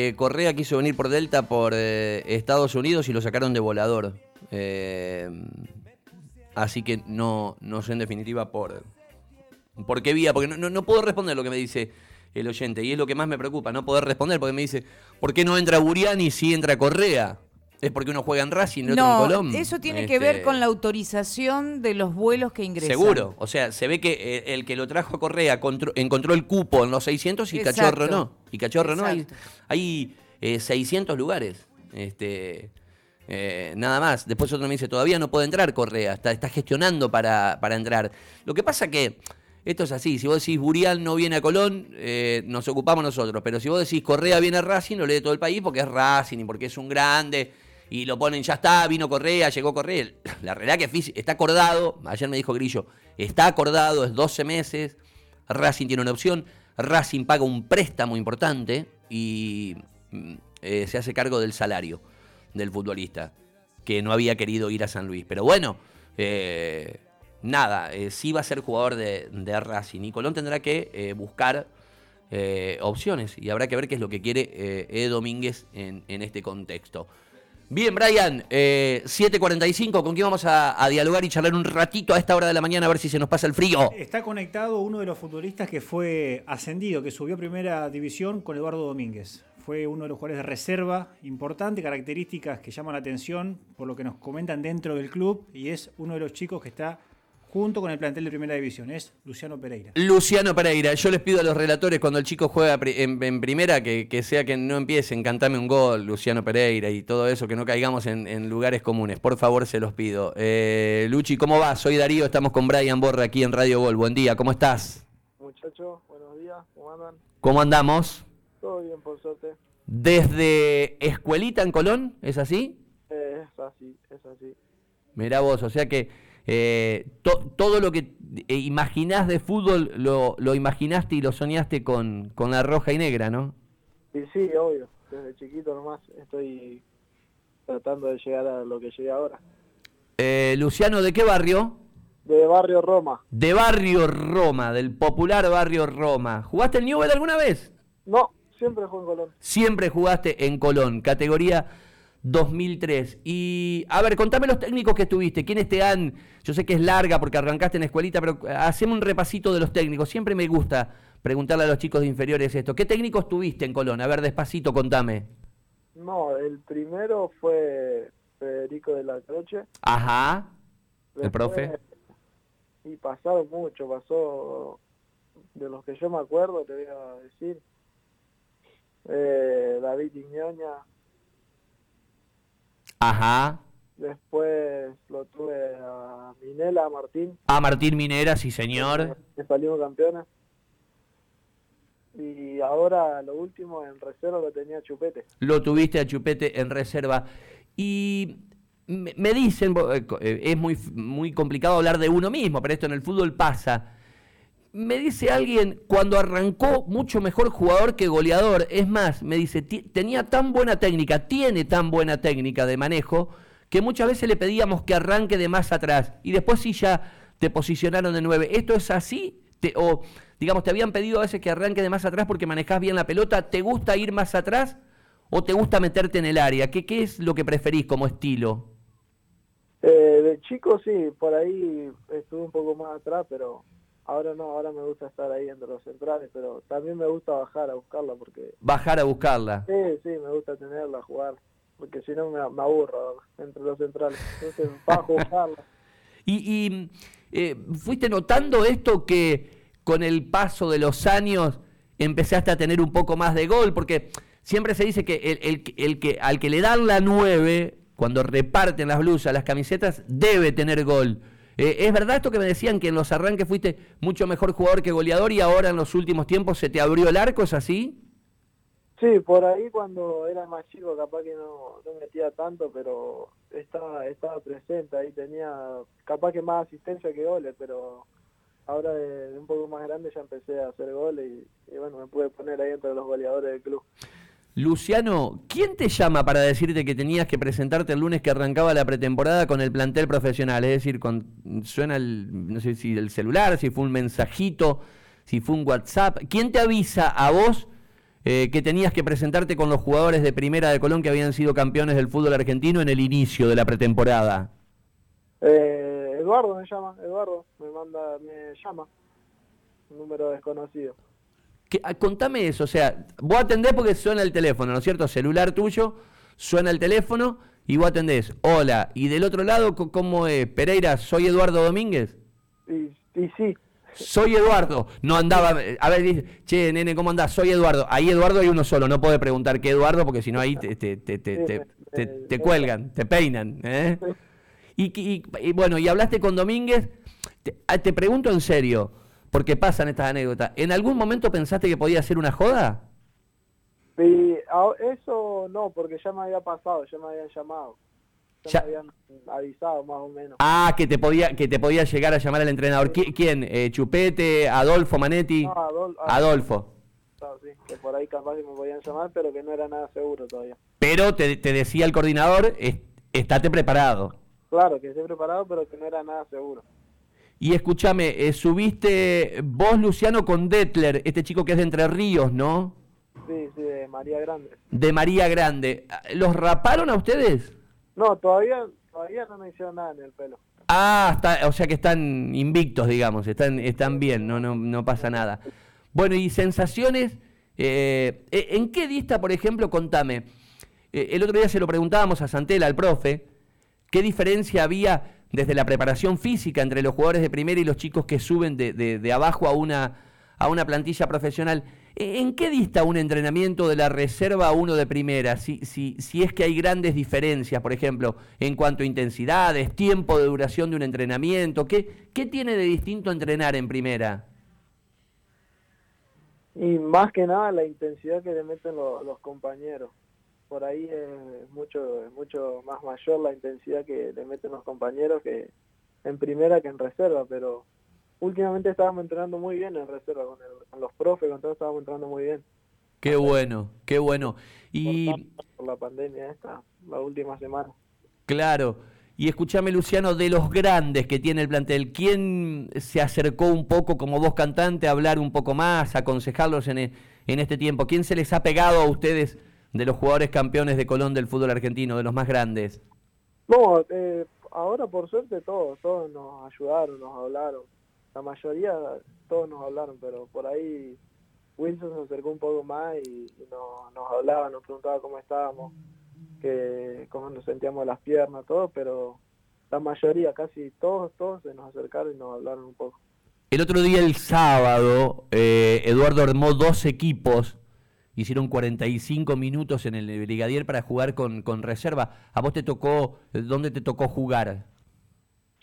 Eh, Correa quiso venir por Delta por eh, Estados Unidos y lo sacaron de volador. Eh, así que no, no sé en definitiva por, por qué vía, porque no, no, puedo responder lo que me dice el oyente y es lo que más me preocupa, no poder responder porque me dice, ¿por qué no entra Buriani si entra Correa? ¿Es porque uno juega en Racing y otro en Colón? Eso tiene que ver este, con la autorización de los vuelos que ingresan. Seguro. O sea, se ve que eh, el que lo trajo a Correa encontró el cupo en los 600 y Cachorro no. Y Cachorro no. Hay, hay 600 eh, lugares. Este, eh, nada más. Después otro me dice, todavía no puede entrar Correa. Está, está gestionando para, para entrar. Lo que pasa que esto es así, si vos decís Burial no viene a Colón, nos ocupamos nosotros, pero si vos decís Correa viene a Racing, lo lee todo el país porque es Racing y porque es un grande y lo ponen, ya está, vino Correa, llegó Correa. La realidad que está acordado, ayer me dijo Grillo, está acordado, es 12 meses, Racing tiene una opción, Racing paga un préstamo importante y mm, eh, se hace cargo del salario del futbolista, que no había querido ir a San Luis. Pero bueno, eh, nada, eh, sí va a ser jugador de, Racing y Colón tendrá que buscar opciones y habrá que ver qué es lo que quiere Ed Domínguez en este contexto. Bien, Brian, 7.45, eh, ¿con quién vamos a, dialogar y charlar un ratito a esta hora de la mañana a ver si se nos pasa el frío? Está conectado uno de los futbolistas que fue ascendido, que subió a primera división con Eduardo Domínguez. Fue uno de los jugadores de reserva importante, características que llaman la atención por lo que nos comentan dentro del club y es uno de los chicos que está junto con el plantel de Primera División. Es Luciano Pereira. Luciano Pereira. Yo les pido a los relatores cuando el chico juega en, Primera que, sea que no empiecen, cantame un gol, Luciano Pereira y todo eso, que no caigamos en, lugares comunes. Por favor, se los pido. Eh, Luchi, ¿cómo va? Soy Darío, estamos con Brian Borra aquí en Radio Gol. Buen día, ¿cómo estás? Muchachos, buenos días, ¿cómo andan? ¿Cómo andamos? Todo bien, por suerte. ¿Desde Escuelita en Colón? ¿Es así? Eh, es así, es así. Mirá vos, o sea que eh, todo lo que eh, imaginás de fútbol lo, lo, imaginaste y lo soñaste con, con la roja y negra, ¿no? Sí, sí, obvio. Desde chiquito nomás estoy tratando de llegar a lo que llegué ahora. Eh, Luciano, ¿de qué barrio? De Barrio Roma. De Barrio Roma, del popular Barrio Roma. ¿Jugaste en Newell alguna vez? No, siempre jugué en Colón. Siempre jugaste en Colón, categoría 2003. Y, a ver, contame los técnicos que tuviste. ¿Quiénes te han.? Yo sé que es larga porque arrancaste en escuelita, pero haceme un repasito de los técnicos. Siempre me gusta preguntarle a los chicos de inferiores esto. ¿Qué técnicos tuviste en Colón? A ver, despacito, contame. No, el primero fue Federico de la Croce. Ajá. el profe. Y pasaron mucho, pasó. De los que yo me acuerdo, te voy a decir. Eh, David Iñoña, Ajá. Después lo tuve a Minela, a Martín. A Martín Minera, sí señor. Que salimos campeones. Y ahora lo último en reserva lo tenía Chupete. Lo tuviste a Chupete en reserva. Y me dicen, eh, eh, es muy, muy complicado hablar de uno mismo, pero esto en el fútbol pasa me dice alguien, cuando arrancó, mucho mejor jugador que goleador. Es más, me dice, tenía tan buena técnica, tiene tan buena técnica de manejo, que muchas veces le pedíamos que arranque de más atrás. Y después sí ya te posicionaron de nueve. ¿Esto es así? o, digamos, te habían pedido a veces que arranque de más atrás porque manejas bien la pelota. ¿Te gusta ir más atrás o te gusta meterte en el área? ¿Qué, qué es lo que preferís como estilo? Eh, de chico sí, por ahí estuve un poco más atrás, pero Ahora no, ahora me gusta estar ahí entre los centrales, pero también me gusta bajar a buscarla porque... Bajar a buscarla. Sí, sí, me gusta tenerla, jugar, porque si no me, aburro entre los centrales. Entonces, bajo a buscarla. y, eh, fuiste notando esto que con el paso de los años empezaste a tener un poco más de gol, porque siempre se dice que el, el, el que al que le dan la nueve, cuando reparten las blusas, las camisetas, debe tener gol. Eh, ¿Es verdad esto que me decían que en los arranques fuiste mucho mejor jugador que goleador y ahora en los últimos tiempos se te abrió el arco? ¿Es así? Sí, por ahí cuando era más chico capaz que no, no metía tanto, pero estaba, estaba presente, ahí tenía capaz que más asistencia que goles, pero ahora de, un poco más grande ya empecé a hacer goles y, y bueno, me pude poner ahí entre los goleadores del club. Luciano, ¿quién te llama para decirte que tenías que presentarte el lunes que arrancaba la pretemporada con el plantel profesional? Es decir, con, suena el, no sé si el celular, si fue un mensajito, si fue un WhatsApp. ¿Quién te avisa a vos eh, que tenías que presentarte con los jugadores de primera de Colón que habían sido campeones del fútbol argentino en el inicio de la pretemporada. Eh, Eduardo me llama, Eduardo me manda, me llama, un número desconocido. Ah, contame eso, o sea, vos atendés porque suena el teléfono, ¿no es cierto? Celular tuyo, suena el teléfono y vos atendés. Hola, y del otro lado, ¿cómo es? Pereira, ¿soy Eduardo Domínguez? Y, y sí. Soy Eduardo. No andaba. A ver, dice, che, nene, ¿cómo andás? Soy Eduardo. Ahí Eduardo hay uno solo. No puede preguntar qué Eduardo porque si no ahí te, te, te, te, cuelgan, te peinan. ¿eh? Y, y, bueno, y hablaste con Domínguez. Ah, te, pregunto en serio, porque pasan estas anécdotas. ¿En algún momento pensaste que podía ser una joda? Sí, eso no, porque ya me había pasado, ya me habían llamado. Ya, me habían avisado más o menos. Ah, que te podía que te podía llegar a llamar al entrenador. ¿Quién? Eh, ¿Chupete? ¿Adolfo Manetti? No, Adolfo. Adolfo. sí, que por ahí capaz que me podían llamar, pero que no era nada seguro todavía. Pero te, te decía el coordinador, estate preparado. Claro, que esté preparado, pero que no era nada seguro. Y escúchame, eh, subiste vos, Luciano, con Detler, este chico que es de Entre Ríos, ¿no? Sí, sí, de María Grande. De María Grande. ¿Los raparon a ustedes? No, todavía, todavía no me hicieron nada en el pelo. Ah, está, o sea que están invictos, digamos, están, están bien, no, no, no pasa nada. Bueno, y sensaciones, eh, ¿en qué dista, por ejemplo, contame? Eh, el otro día se lo preguntábamos a Santela, al profe, ¿qué diferencia había desde la preparación física entre los jugadores de primera y los chicos que suben de, de, abajo a una, a una plantilla profesional. ¿E, ¿En qué dista un entrenamiento de la reserva a uno de primera? Si, si, si es que hay grandes diferencias, por ejemplo, en cuanto a intensidades, tiempo de duración de un entrenamiento, ¿qué, qué tiene de distinto entrenar en primera? Y más que nada la intensidad que le meten los compañeros por ahí es mucho, mucho más mayor la intensidad que le meten los compañeros que en primera que en reserva, pero últimamente estábamos entrenando muy bien en reserva con, los profes, con todos estábamos entrenando muy bien. Qué bueno, qué bueno. Y por, la pandemia esta, la última semana. Claro. Y escúchame, Luciano, de los grandes que tiene el plantel, ¿quién se acercó un poco como voz cantante a hablar un poco más, a aconsejarlos en, en este tiempo? ¿Quién se les ha pegado a ustedes de los jugadores campeones de Colón del fútbol argentino, de los más grandes? No, eh, ahora por suerte todos, todos nos ayudaron, nos hablaron. La mayoría, todos nos hablaron, pero por ahí Wilson se acercó un poco más y, nos, nos hablaba, nos preguntaba cómo estábamos, que, cómo nos sentíamos las piernas, todo, pero la mayoría, casi todos, todos se nos acercaron y nos hablaron un poco. El otro día, el sábado, eh, Eduardo armó dos equipos hicieron 45 minutos en el Brigadier para jugar con, con reserva. ¿A vos te tocó, dónde te tocó jugar?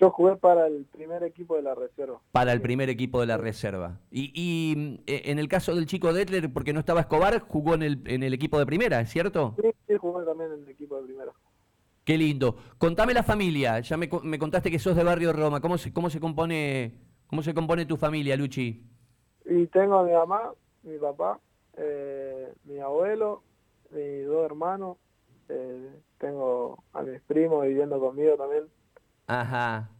Yo jugué para el primer equipo de la reserva. Para el primer equipo de la reserva. Y, y eh, en el caso del chico Detler, porque no estaba Escobar, jugó en el, en el equipo de primera, ¿es cierto? Sí, sí, jugué también en el equipo de primera. Qué lindo. Contame la familia. Ya me, me contaste que sos de Barrio Roma. ¿Cómo se, cómo se compone cómo se compone tu familia, Luchi? Y tengo a mi mamá, mi papá, eh, mi abuelo, mis dos hermanos, eh, tengo a mis primos viviendo conmigo también. Ajá.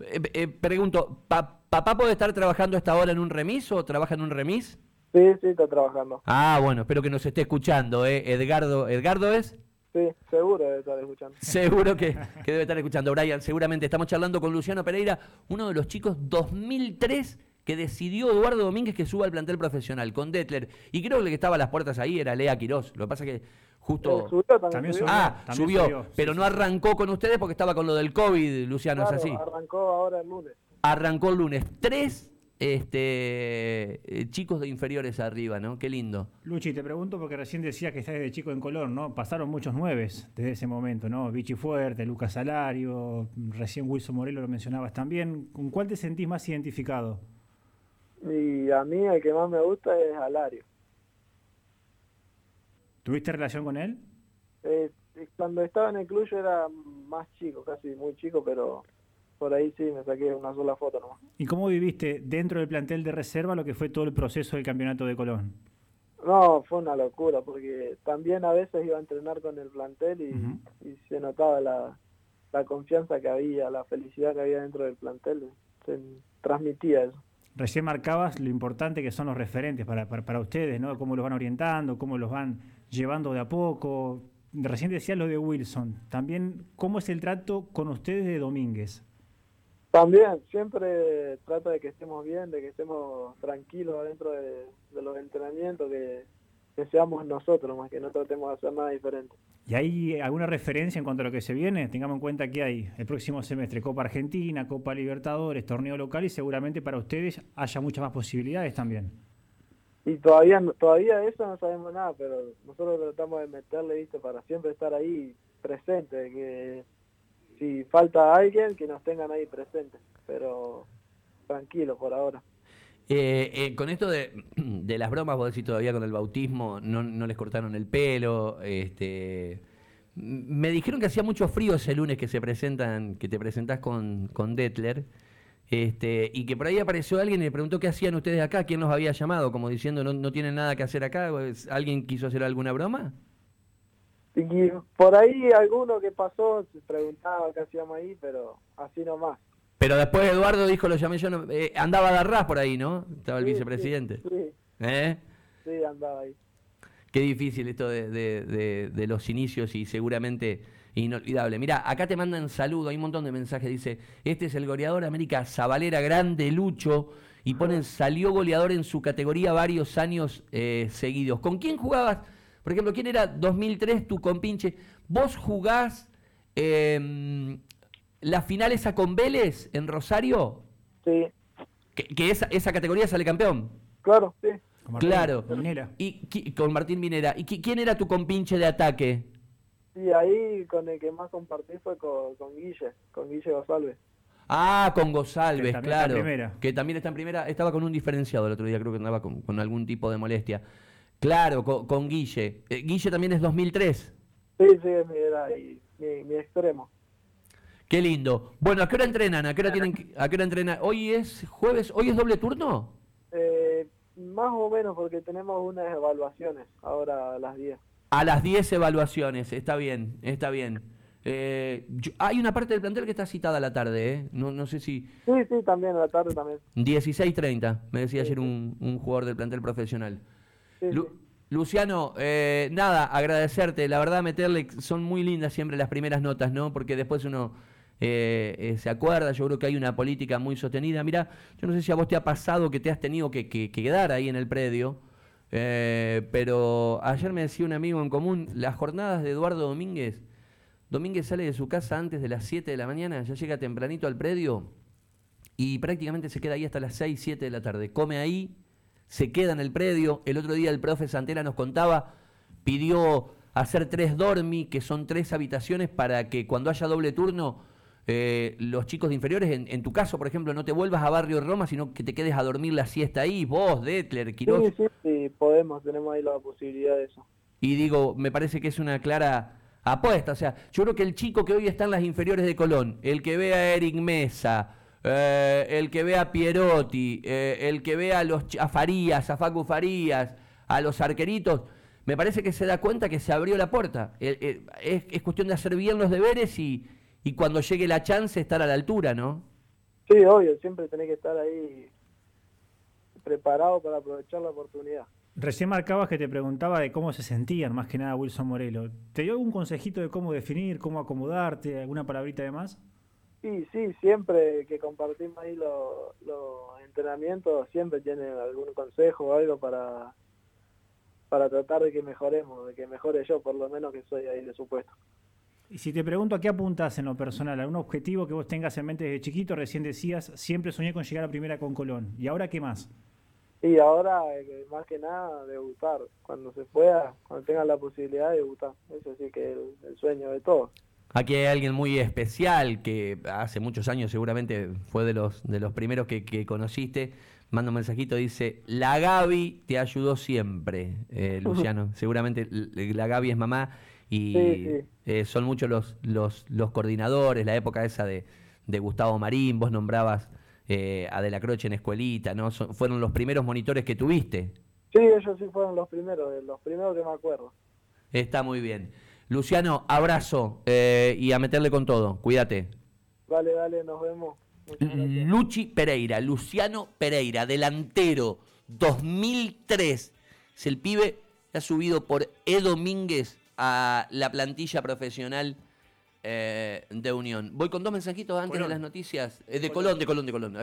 Eh, eh, pregunto, ¿papá puede estar trabajando esta hora en un remis o trabaja en un remis? Sí, sí, está trabajando. Ah, bueno, espero que nos esté escuchando, ¿eh? Edgardo, ¿Edgardo es? Sí, seguro debe estar escuchando. Seguro que, que, debe estar escuchando, Brian. Seguramente estamos charlando con Luciano Pereira, uno de los chicos 2003 que decidió Eduardo Domínguez que suba al plantel profesional con Detler. Y creo que el que estaba a las puertas ahí era Lea Quirós. Lo que pasa que justo... también, subió. Ah, subió, pero no arrancó con ustedes porque estaba con lo del COVID, Luciano, ¿es así? arrancó ahora el lunes. Arrancó el lunes. Tres este eh, chicos de inferiores arriba, ¿no? Qué lindo. Luchi, te pregunto porque recién decías que estás de chico en color, ¿no? Pasaron muchos nueves desde ese momento, ¿no? Vichy Fuerte, Lucas Salario, recién Wilson Morelo lo mencionabas también. ¿Con cuál te sentís más identificado? Y a mí el que más me gusta es Alario. ¿Tuviste relación con él? Eh, cuando estaba en el club yo era más chico, casi muy chico, pero por ahí sí me saqué una sola foto nomás. ¿Y cómo viviste dentro del plantel de reserva lo que fue todo el proceso del campeonato de Colón? No, fue una locura, porque también a veces iba a entrenar con el plantel y, se notaba la, la confianza que había, la felicidad que había dentro del plantel, se transmitía eso. Recién marcabas lo importante que son los referentes para, para, ustedes, ¿no? Cómo los van orientando, cómo los van llevando de a poco. Recién decía lo de Wilson. También, ¿cómo es el trato con ustedes de Domínguez? También, siempre trata de que estemos bien, de que estemos tranquilos dentro de, los entrenamientos, que, seamos nosotros, más que no tratemos de hacer nada diferente. ¿Y hay alguna referencia en cuanto a lo que se viene? Tengamos en cuenta que hay el próximo semestre Copa Argentina, Copa Libertadores, torneo local y seguramente para ustedes haya muchas más posibilidades también. Y todavía todavía eso no sabemos nada, pero nosotros tratamos de meterle, ¿viste? para siempre estar ahí presente, que si falta alguien, que nos tengan ahí presentes, pero tranquilo por ahora. Eh, eh, con esto de, las bromas, vos decís todavía con el bautismo, no, no les cortaron el pelo, este... Me dijeron que hacía mucho frío ese lunes que se presentan, que te presentás con, Detler, este, y que por ahí apareció alguien y le preguntó qué hacían ustedes acá, quién los había llamado, como diciendo no, no tienen nada que hacer acá, ¿alguien quiso hacer alguna broma? Y por ahí alguno que pasó se preguntaba qué hacíamos ahí, pero así nomás. Pero después Eduardo dijo, lo llamé yo, no, eh, andaba de arras por ahí, ¿no? Estaba el vicepresidente. Sí, ¿Eh? sí, andaba ahí. Qué difícil esto de, de, de, los inicios y seguramente inolvidable. Mira, acá te mandan saludo, hay un montón de mensajes. Dice, este es el goleador América Zabalera Grande, Lucho, y ponen, salió goleador en su categoría varios años eh, seguidos. ¿Con quién jugabas? Por ejemplo, ¿quién era 2003 tu compinche? ¿Vos jugás eh, la final esa con Vélez en Rosario? Sí. ¿Que, esa, esa, categoría sale campeón? Claro, sí. claro. Minera. Y, con Martín Minera. ¿Y quién era tu compinche de ataque? Sí, ahí con el que más compartí fue con, Guille, con Guille González. Ah, con González, claro. Que también está en primera. Estaba con un diferenciado el otro día, creo que andaba con, con algún tipo de molestia. Claro, con, Guille. Eh, Guille también es 2003. Sí, sí, mi, mi, extremo. Qué lindo. Bueno, ¿a qué hora entrenan? ¿A qué hora, tienen, a qué hora entrenan? ¿Hoy es jueves? ¿Hoy es doble turno? Eh, más o menos, porque tenemos unas evaluaciones ahora a las 10. A las 10 evaluaciones, está bien, está bien. Eh, hay una parte del plantel que está citada a la tarde, ¿eh? No, no sé si... Sí, sí, también, a la tarde también. 16.30, me decía ayer un, un jugador del plantel profesional. Luciano, eh, nada, agradecerte. La verdad, meterle, son muy lindas siempre las primeras notas, ¿no? Porque después uno eh, eh, se acuerda, yo creo que hay una política muy sostenida. Mira, yo no sé si a vos te ha pasado que te has tenido que, quedar ahí en el predio, pero ayer me decía un amigo en común, las jornadas de Eduardo Domínguez, Domínguez sale de su casa antes de las 7 de la mañana, ya llega tempranito al predio y prácticamente se queda ahí hasta las 6, 7 de la tarde. Come ahí, se queda en el predio. El otro día el profe Santera nos contaba, pidió hacer tres dormi, que son tres habitaciones para que cuando haya doble turno, eh, los chicos de inferiores, en, tu caso, por ejemplo, no te vuelvas a Barrio Roma, sino que te quedes a dormir la siesta ahí, vos, Detler, Quiroz. Sí, sí, sí, podemos, tenemos ahí la posibilidad de eso. Y digo, me parece que es una clara apuesta. O sea, yo creo que el chico que hoy está en las inferiores de Colón, el que ve a Eric Mesa, eh, el que ve a Pierotti, eh, el que ve a los a Farías, a Facu Farías, a los arqueritos, me parece que se da cuenta que se abrió la puerta. Eh, es, cuestión de hacer bien los deberes y, y, cuando llegue la chance estar a la altura, ¿no? Sí, obvio, siempre tenés que estar ahí preparado para aprovechar la oportunidad. Recién marcabas que te preguntaba de cómo se sentían, más que nada Wilson Morelo. ¿Te dio algún consejito de cómo definir, cómo acomodarte, alguna palabrita de más? Sí, sí, siempre que compartimos ahí los, entrenamientos, siempre tienen algún consejo o algo para, para tratar de que mejoremos, de que mejore yo, por lo menos que soy ahí de supuesto. Y si te pregunto a qué apuntas en lo personal, algún objetivo que vos tengas en mente desde chiquito, recién decías, siempre soñé con llegar a primera con Colón. ¿Y ahora qué más? Y ahora, eh, más que nada, debutar. Cuando se pueda, cuando tenga la posibilidad de debutar. Eso sí que es el sueño de todos. Aquí hay alguien muy especial que hace muchos años seguramente fue de los, de los primeros que, conociste. Manda un mensajito, dice, la Gaby te ayudó siempre, eh, Luciano. Seguramente la Gaby es mamá y eh, son muchos los, los, los, coordinadores, la época esa de, de Gustavo Marín, vos nombrabas eh, a De la Croce en escuelita, ¿no? fueron los primeros monitores que tuviste. Sí, ellos sí fueron los primeros, los primeros que me acuerdo. Está muy bien. Luciano, abrazo eh, y a meterle con todo. Cuídate. Dale, dale, nos vemos. Luchi Pereira, Luciano Pereira, delantero, 2003. Es el pibe que ha subido por E. Domínguez a la plantilla profesional eh, de Unión. Voy con dos mensajitos antes Colón. de las noticias. Eh, de Colón, de Colón, de Colón.